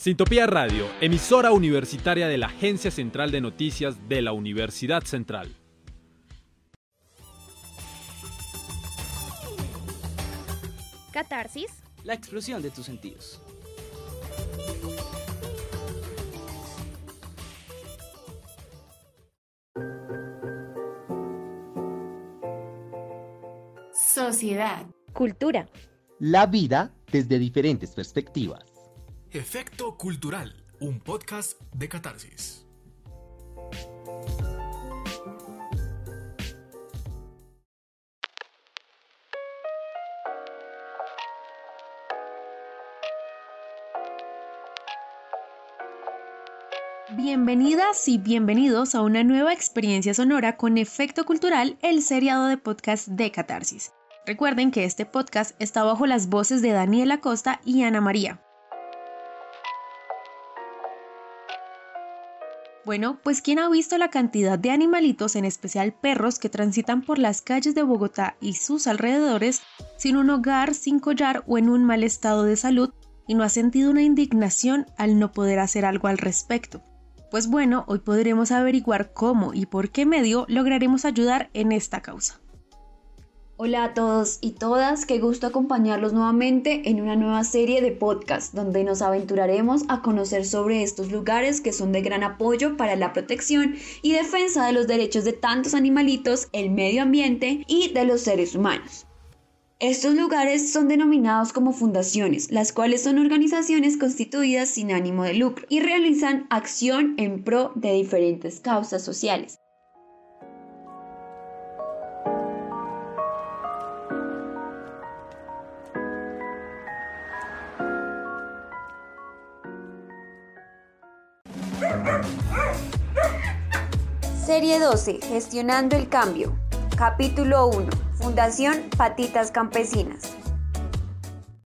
Sintopía Radio, emisora universitaria de la Agencia Central de Noticias de la Universidad Central. Catarsis. La explosión de tus sentidos. Sociedad. Cultura. La vida desde diferentes perspectivas. Efecto Cultural, un podcast de catarsis. Bienvenidas y bienvenidos a una nueva experiencia sonora con Efecto Cultural, el seriado de podcast de Catarsis. Recuerden que este podcast está bajo las voces de Daniela Costa y Ana María. Bueno, pues ¿quién ha visto la cantidad de animalitos, en especial perros, que transitan por las calles de Bogotá y sus alrededores sin un hogar, sin collar o en un mal estado de salud y no ha sentido una indignación al no poder hacer algo al respecto? Pues bueno, hoy podremos averiguar cómo y por qué medio lograremos ayudar en esta causa. Hola a todos y todas, qué gusto acompañarlos nuevamente en una nueva serie de podcast donde nos aventuraremos a conocer sobre estos lugares que son de gran apoyo para la protección y defensa de los derechos de tantos animalitos, el medio ambiente y de los seres humanos. Estos lugares son denominados como fundaciones, las cuales son organizaciones constituidas sin ánimo de lucro y realizan acción en pro de diferentes causas sociales. Serie 12. Gestionando el cambio. Capítulo 1. Fundación Patitas Campesinas.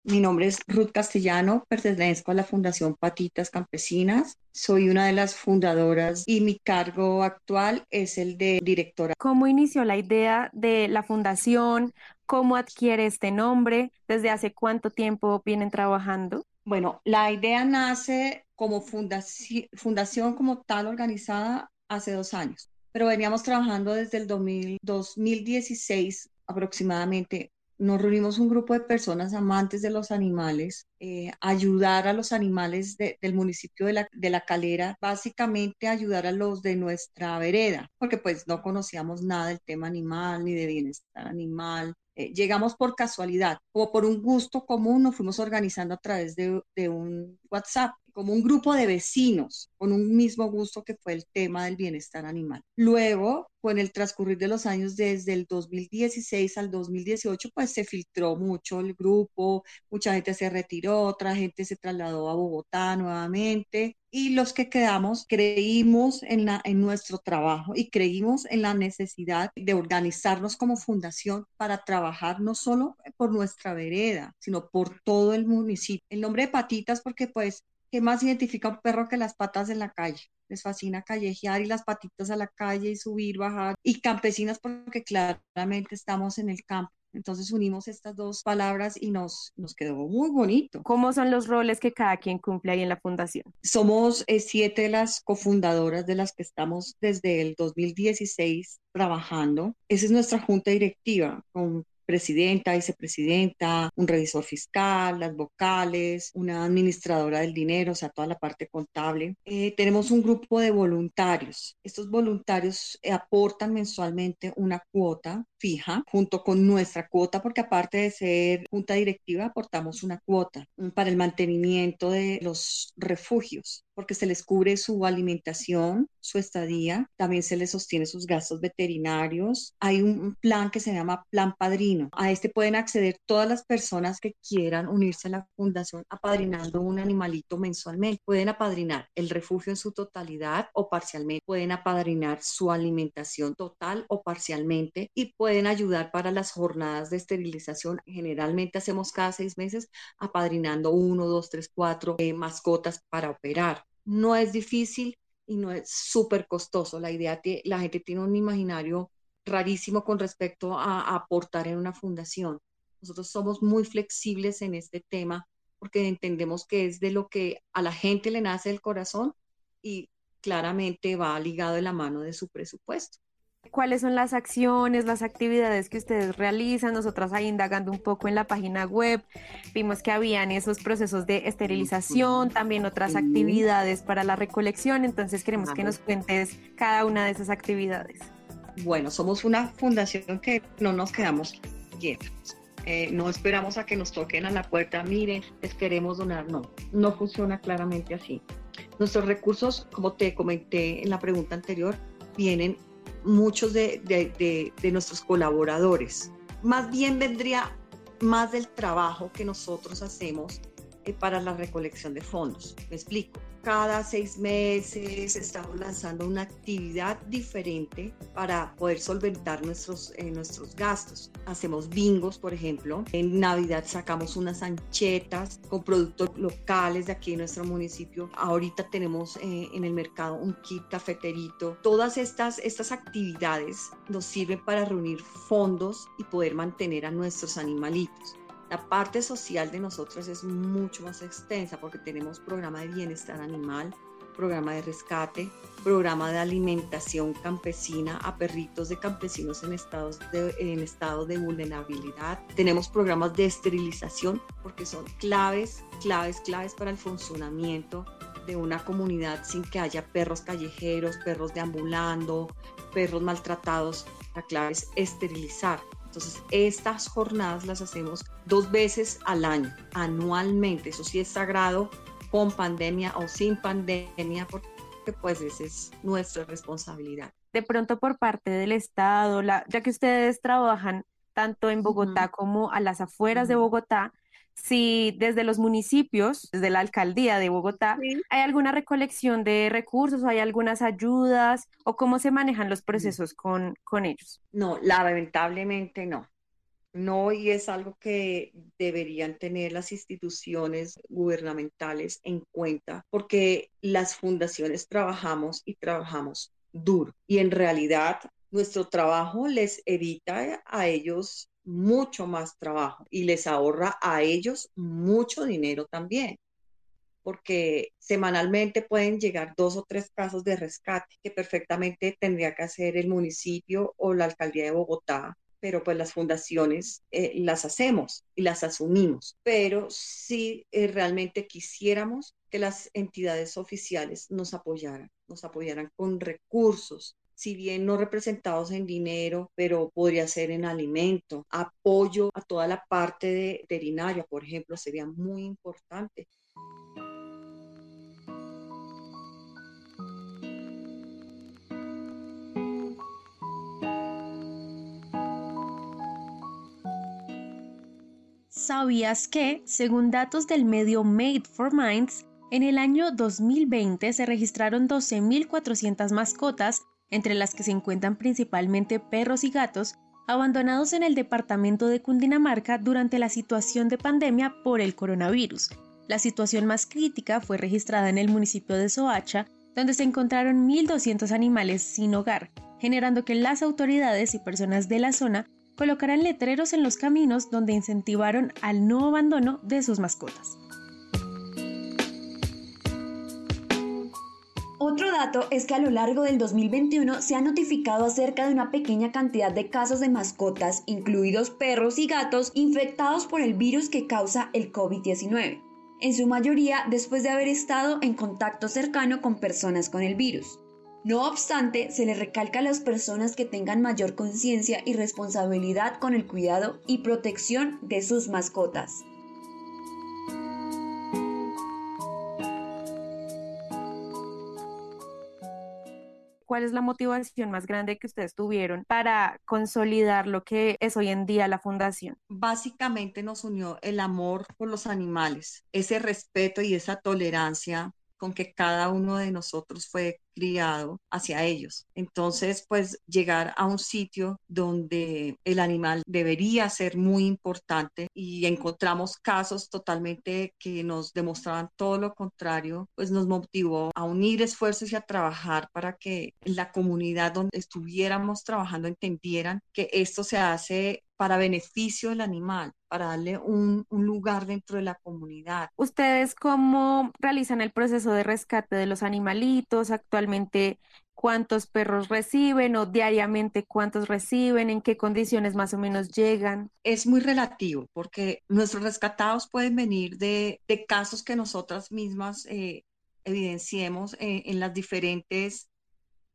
Mi nombre es Ruth Castellano, pertenezco a la Fundación Patitas Campesinas. Soy una de las fundadoras y mi cargo actual es el de directora. ¿Cómo inició la idea de la fundación? ¿Cómo adquiere este nombre? ¿Desde hace cuánto tiempo vienen trabajando? Bueno, la idea nace como fundación, fundación como tal organizada hace dos años, pero veníamos trabajando desde el 2016 aproximadamente. Nos reunimos un grupo de personas amantes de los animales, eh, ayudar a los animales del municipio de la, de la Calera, básicamente ayudar a los de nuestra vereda, porque pues no conocíamos nada del tema animal ni de bienestar animal, eh, llegamos por casualidad o por un gusto común, nos fuimos organizando a través de, de, un WhatsApp, como un grupo de vecinos con un mismo gusto que fue el tema del bienestar animal. Luego, con el transcurrir de los años desde el 2016 al 2018, pues se filtró mucho el grupo, mucha gente se retiró, otra gente se trasladó a Bogotá nuevamente y los que quedamos creímos en, la, en nuestro trabajo y creímos en la necesidad de organizarnos como fundación para trabajar no solo por nuestra vereda, sino por todo el municipio. El nombre de patitas porque pues, ¿qué más identifica un perro que las patas en la calle? Les fascina callejear y las patitas a la calle y subir, bajar. Y campesinas porque claramente estamos en el campo. Entonces unimos estas dos palabras y nos, nos quedó muy bonito. ¿Cómo son los roles que cada quien cumple ahí en la fundación? Somos eh, siete de las cofundadoras de las que estamos desde el 2016 trabajando. Esa es nuestra junta directiva con presidenta, vicepresidenta, un revisor fiscal, las vocales, una administradora del dinero, o sea, toda la parte contable. Eh, tenemos un grupo de voluntarios. Estos voluntarios eh, aportan mensualmente una cuota fija junto con nuestra cuota, porque aparte de ser junta directiva, aportamos una cuota para el mantenimiento de los refugios porque se les cubre su alimentación, su estadía, también se les sostiene sus gastos veterinarios. Hay un plan que se llama Plan Padrino. A este pueden acceder todas las personas que quieran unirse a la fundación apadrinando un animalito mensualmente. Pueden apadrinar el refugio en su totalidad o parcialmente. Pueden apadrinar su alimentación total o parcialmente y pueden ayudar para las jornadas de esterilización. Generalmente hacemos cada seis meses apadrinando uno, dos, tres, cuatro eh, mascotas para operar no es difícil y no es súper costoso. La idea, la gente tiene un imaginario rarísimo con respecto a, aportar en una fundación. Nosotros somos muy flexibles en este tema porque entendemos que es de lo que a la gente le nace el corazón y claramente va ligado de la mano de su presupuesto cuáles son las acciones, las actividades que ustedes realizan. Nosotras ahí indagando un poco en la página web, vimos que habían esos procesos de esterilización, también otras actividades para la recolección. Entonces queremos que nos cuentes cada una de esas actividades. Bueno, somos una fundación que no nos quedamos quietos. Eh, no esperamos a que nos toquen a la puerta, miren, les queremos donar. No, no funciona claramente así. Nuestros recursos, como te comenté en la pregunta anterior, vienen muchos de, nuestros colaboradores. Más bien vendría más del trabajo que nosotros hacemos para la recolección de fondos. Me explico cada seis meses estamos lanzando una actividad diferente para poder solventar nuestros, eh, nuestros gastos. Hacemos bingos, por ejemplo. En Navidad sacamos unas anchetas con productos locales de aquí en nuestro municipio. Ahorita tenemos eh, en el mercado un kit cafeterito. Todas estas, estas actividades nos sirven para reunir fondos y poder mantener a nuestros animalitos. La parte social de nosotros es mucho más extensa porque tenemos programa de bienestar animal, programa de rescate, programa de alimentación campesina a perritos de campesinos en, estado de vulnerabilidad. Tenemos programas de esterilización porque son claves, claves, claves para el funcionamiento de una comunidad sin que haya perros callejeros, perros deambulando, perros maltratados. La clave es esterilizar. Entonces, estas jornadas las hacemos dos veces al año, anualmente. Eso sí es sagrado, con pandemia o sin pandemia, porque pues esa es nuestra responsabilidad. De pronto por parte del Estado, ya que ustedes trabajan tanto en Bogotá como a las afueras de Bogotá, si desde los municipios, desde la alcaldía de Bogotá, hay alguna recolección de recursos, hay algunas ayudas o cómo se manejan los procesos con, con ellos. No, lamentablemente no. No, y es algo que deberían tener las instituciones gubernamentales en cuenta, porque las fundaciones trabajamos y trabajamos duro. Y en realidad nuestro trabajo les evita a ellos mucho más trabajo y les ahorra a ellos mucho dinero también, porque semanalmente pueden llegar dos o tres casos de rescate que perfectamente tendría que hacer el municipio o la alcaldía de Bogotá, pero pues las fundaciones eh, las hacemos y las asumimos, pero si eh, realmente quisiéramos que las entidades oficiales nos apoyaran, nos apoyaran con recursos, si bien no representados en dinero, pero podría ser en alimento, apoyo a toda la parte de veterinaria, por ejemplo, sería muy importante. ¿Sabías que, según datos del medio Made for Minds, en el año 2020 se registraron 12.400 mascotas entre las que se encuentran principalmente perros y gatos, abandonados en el departamento de Cundinamarca durante la situación de pandemia por el coronavirus. La situación más crítica fue registrada en el municipio de Soacha, donde se encontraron 1.200 animales sin hogar, generando que las autoridades y personas de la zona colocaran letreros en los caminos donde incentivaron al no abandono de sus mascotas. Otro dato es que a lo largo del 2021 se ha notificado acerca de una pequeña cantidad de casos de mascotas, incluidos perros y gatos, infectados por el virus que causa el COVID-19, en su mayoría después de haber estado en contacto cercano con personas con el virus. No obstante, se le recalca a las personas que tengan mayor conciencia y responsabilidad con el cuidado y protección de sus mascotas. ¿Cuál es la motivación más grande que ustedes tuvieron para consolidar lo que es hoy en día la fundación? Básicamente nos unió el amor por los animales, ese respeto y esa tolerancia con que cada uno de nosotros fue criado hacia ellos. Entonces, pues llegar a un sitio donde el animal debería ser muy importante y encontramos casos totalmente que nos demostraban todo lo contrario, pues nos motivó a unir esfuerzos y a trabajar para que la comunidad donde estuviéramos trabajando entendieran que esto se hace para beneficio del animal, para darle un, un, lugar dentro de la comunidad. ¿Ustedes cómo realizan el proceso de rescate de los animalitos? Actualmente, ¿cuántos perros reciben o diariamente cuántos reciben? ¿En qué condiciones más o menos llegan? Es muy relativo porque nuestros rescatados pueden venir de, de casos que nosotras mismas eh, evidenciemos eh, en las diferentes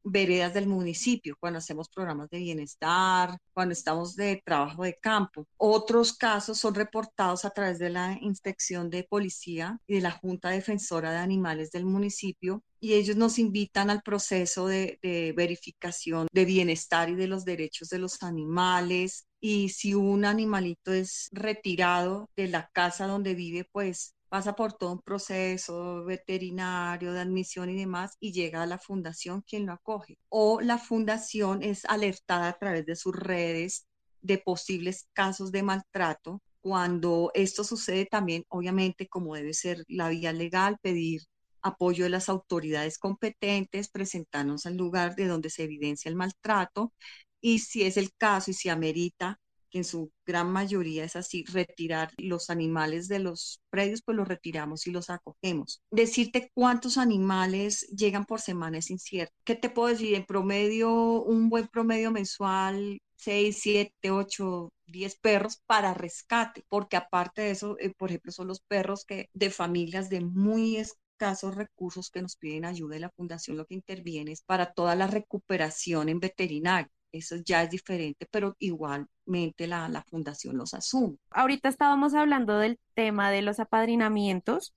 veredas del municipio, cuando hacemos programas de bienestar, cuando estamos de trabajo de campo. Otros casos son reportados a través de la inspección de policía y de la Junta Defensora de Animales del municipio y ellos nos invitan al proceso de, de verificación de bienestar y de los derechos de los animales. Y si un animalito es retirado de la casa donde vive, pues pasa por todo un proceso veterinario de admisión y demás y llega a la fundación quien lo acoge. O la fundación es alertada a través de sus redes de posibles casos de maltrato. Cuando esto sucede también, obviamente, como debe ser la vía legal, pedir apoyo de las autoridades competentes, presentarnos al lugar de donde se evidencia el maltrato y si es el caso y si amerita en su gran mayoría es así, retirar los animales de los predios, pues los retiramos y los acogemos. Decirte cuántos animales llegan por semana es incierto. ¿Qué te puedo decir? En promedio, un buen promedio mensual, 6, 7, 8, 10 perros para rescate, porque aparte de eso, eh, por ejemplo, son los perros que de familias de muy escasos recursos que nos piden ayuda y la fundación lo que interviene es para toda la recuperación en veterinario eso ya es diferente, pero igualmente la, la fundación los asume. Ahorita estábamos hablando del tema de los apadrinamientos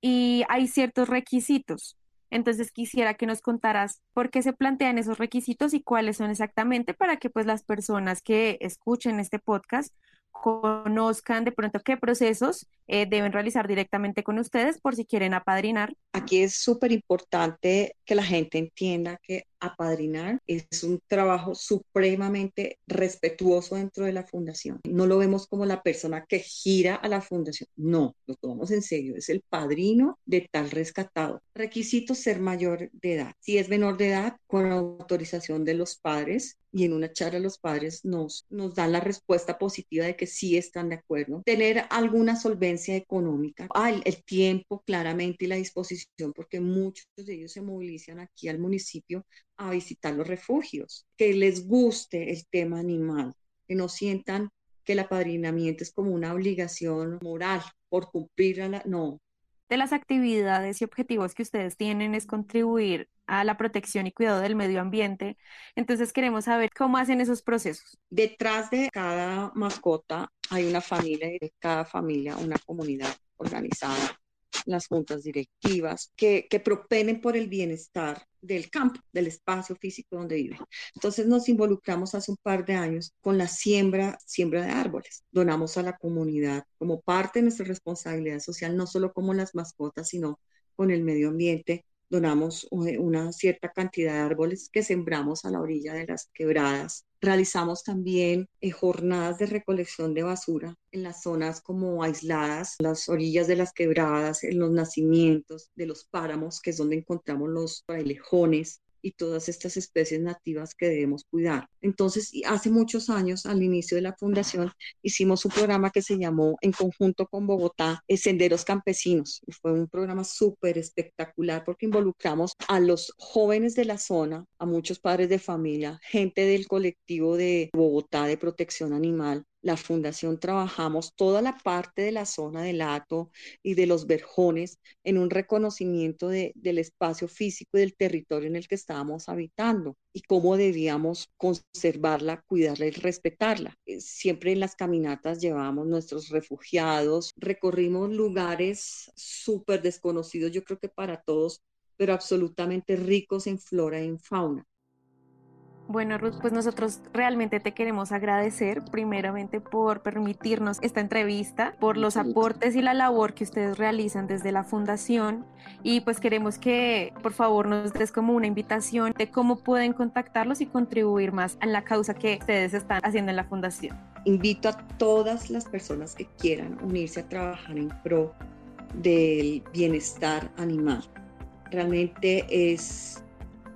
y hay ciertos requisitos. Entonces quisiera que nos contaras por qué se plantean esos requisitos y cuáles son exactamente para que pues las personas que escuchen este podcast conozcan de pronto qué procesos eh, deben realizar directamente con ustedes por si quieren apadrinar. Aquí es súper importante que la gente entienda que apadrinar es un trabajo supremamente respetuoso dentro de la fundación. No lo vemos como la persona que gira a la fundación, no, lo tomamos en serio, es el padrino de tal rescatado. Requisito ser mayor de edad. Si es menor de edad, con autorización de los padres y en una charla los padres nos, nos dan la respuesta positiva de que sí están de acuerdo. Tener alguna solvencia económica, ah, el tiempo claramente y la disposición, porque muchos de ellos se movilizan aquí al municipio a visitar los refugios, que les guste el tema animal, que no sientan que el apadrinamiento es como una obligación moral por cumplir a la... No. De las actividades y objetivos que ustedes tienen es contribuir a la protección y cuidado del medio ambiente. Entonces queremos saber cómo hacen esos procesos. Detrás de cada mascota hay una familia de cada familia una comunidad organizada las juntas directivas, que, que propenen por el bienestar del campo, del espacio físico donde viven. Entonces nos involucramos hace un par de años con la siembra, siembra de árboles. Donamos a la comunidad como parte de nuestra responsabilidad social, no solo como las mascotas, sino con el medio ambiente. Donamos una cierta cantidad de árboles que sembramos a la orilla de las quebradas. Realizamos también eh, jornadas de recolección de basura en las zonas como aisladas, las orillas de las quebradas, en los nacimientos de los páramos, que es donde encontramos los frailejones, y todas estas especies nativas que debemos cuidar. Entonces, hace muchos años, al inicio de la fundación, hicimos un programa que se llamó en conjunto con Bogotá, eh, Senderos Campesinos. Fue un programa súper espectacular porque involucramos a los jóvenes de la zona, a muchos padres de familia, gente del colectivo de Bogotá de protección animal, la fundación trabajamos toda la parte de la zona del Hato y de los verjones en un reconocimiento del espacio físico y del territorio en el que estábamos habitando y cómo debíamos conservarla, cuidarla y respetarla. Eh, siempre en las caminatas llevábamos nuestros refugiados, recorrimos lugares súper desconocidos, yo creo que para todos, pero absolutamente ricos en flora y en fauna. Bueno, Ruth, pues nosotros realmente te queremos agradecer primeramente por permitirnos esta entrevista, por los aportes y la labor que ustedes realizan desde la fundación y pues queremos que por favor nos des como una invitación de cómo pueden contactarlos y contribuir más en la causa que ustedes están haciendo en la fundación. Invito a todas las personas que quieran unirse a trabajar en pro del bienestar animal. Realmente es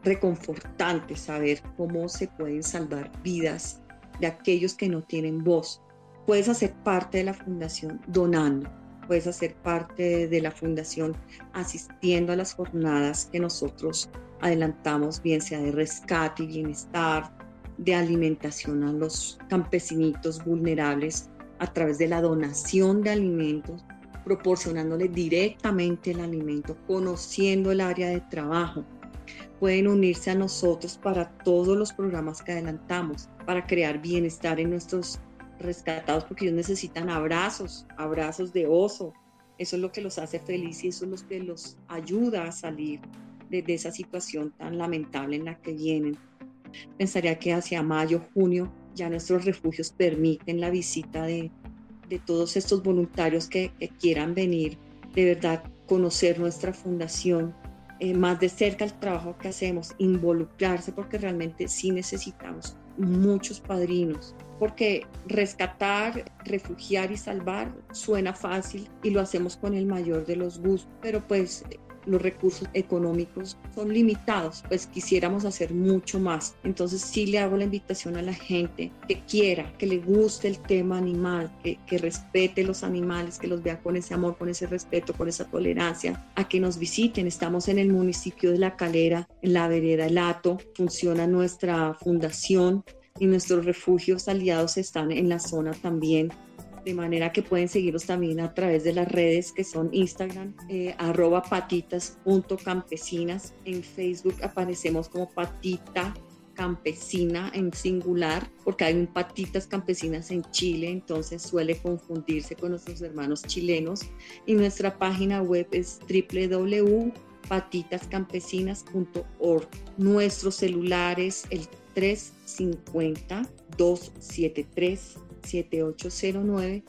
reconfortante saber cómo se pueden salvar vidas de aquellos que no tienen voz. Puedes hacer parte de la fundación donando, puedes hacer parte de la fundación asistiendo a las jornadas que nosotros adelantamos, bien sea de rescate y bienestar, de alimentación a los campesinitos vulnerables a través de la donación de alimentos, proporcionándole directamente el alimento, conociendo el área de trabajo. Pueden unirse a nosotros para todos los programas que adelantamos, para crear bienestar en nuestros rescatados, porque ellos necesitan abrazos, abrazos de oso. Eso es lo que los hace felices y eso es lo que los ayuda a salir de, esa situación tan lamentable en la que vienen. Pensaría que hacia mayo, junio, ya nuestros refugios permiten la visita de, de todos estos voluntarios que, quieran venir, de verdad, conocer nuestra fundación, eh, más de cerca el trabajo que hacemos, involucrarse, porque realmente sí necesitamos muchos padrinos, porque rescatar, refugiar y salvar suena fácil y lo hacemos con el mayor de los gustos, pero pues los recursos económicos son limitados, pues quisiéramos hacer mucho más. Entonces sí le hago la invitación a la gente que quiera, que le guste el tema animal, que, que respete los animales, que los vea con ese amor, con ese respeto, con esa tolerancia, a que nos visiten. Estamos en el municipio de La Calera, en la vereda El Hato, funciona nuestra fundación y nuestros refugios aliados están en la zona también de manera que pueden seguirnos también a través de las redes que son Instagram, eh, arroba patitas.campesinas, en Facebook aparecemos como patita campesina en singular, porque hay un patitas campesinas en Chile, entonces suele confundirse con nuestros hermanos chilenos. Y nuestra página web es www.patitascampesinas.org. Nuestros celulares, el 350 273 7809.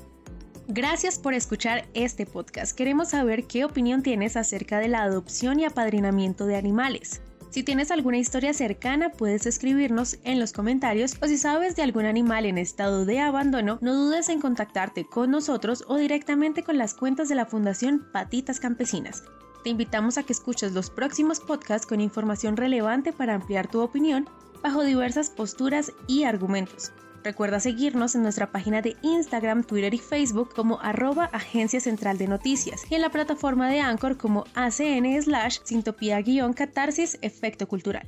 Gracias por escuchar este podcast. Queremos saber qué opinión tienes acerca de la adopción y apadrinamiento de animales. Si tienes alguna historia cercana, puedes escribirnos en los comentarios o si sabes de algún animal en estado de abandono, no dudes en contactarte con nosotros o directamente con las cuentas de la Fundación Patitas Campesinas. Te invitamos a que escuches los próximos podcasts con información relevante para ampliar tu opinión bajo diversas posturas y argumentos. Recuerda seguirnos en nuestra página de Instagram, Twitter y Facebook como arroba Agencia Central de Noticias y en la plataforma de Anchor como ACN slash sintopía-catarsis efecto cultural.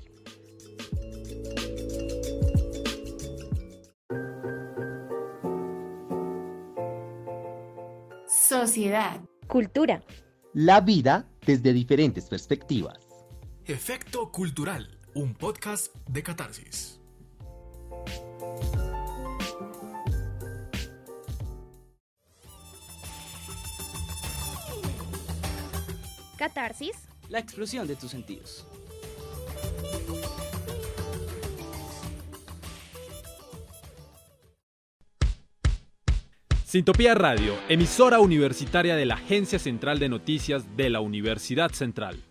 Sociedad. Cultura. La vida desde diferentes perspectivas. Efecto Cultural, un podcast de catarsis. Catarsis. La explosión de tus sentidos. Sintopía Radio, emisora universitaria de la Agencia Central de Noticias de la Universidad Central.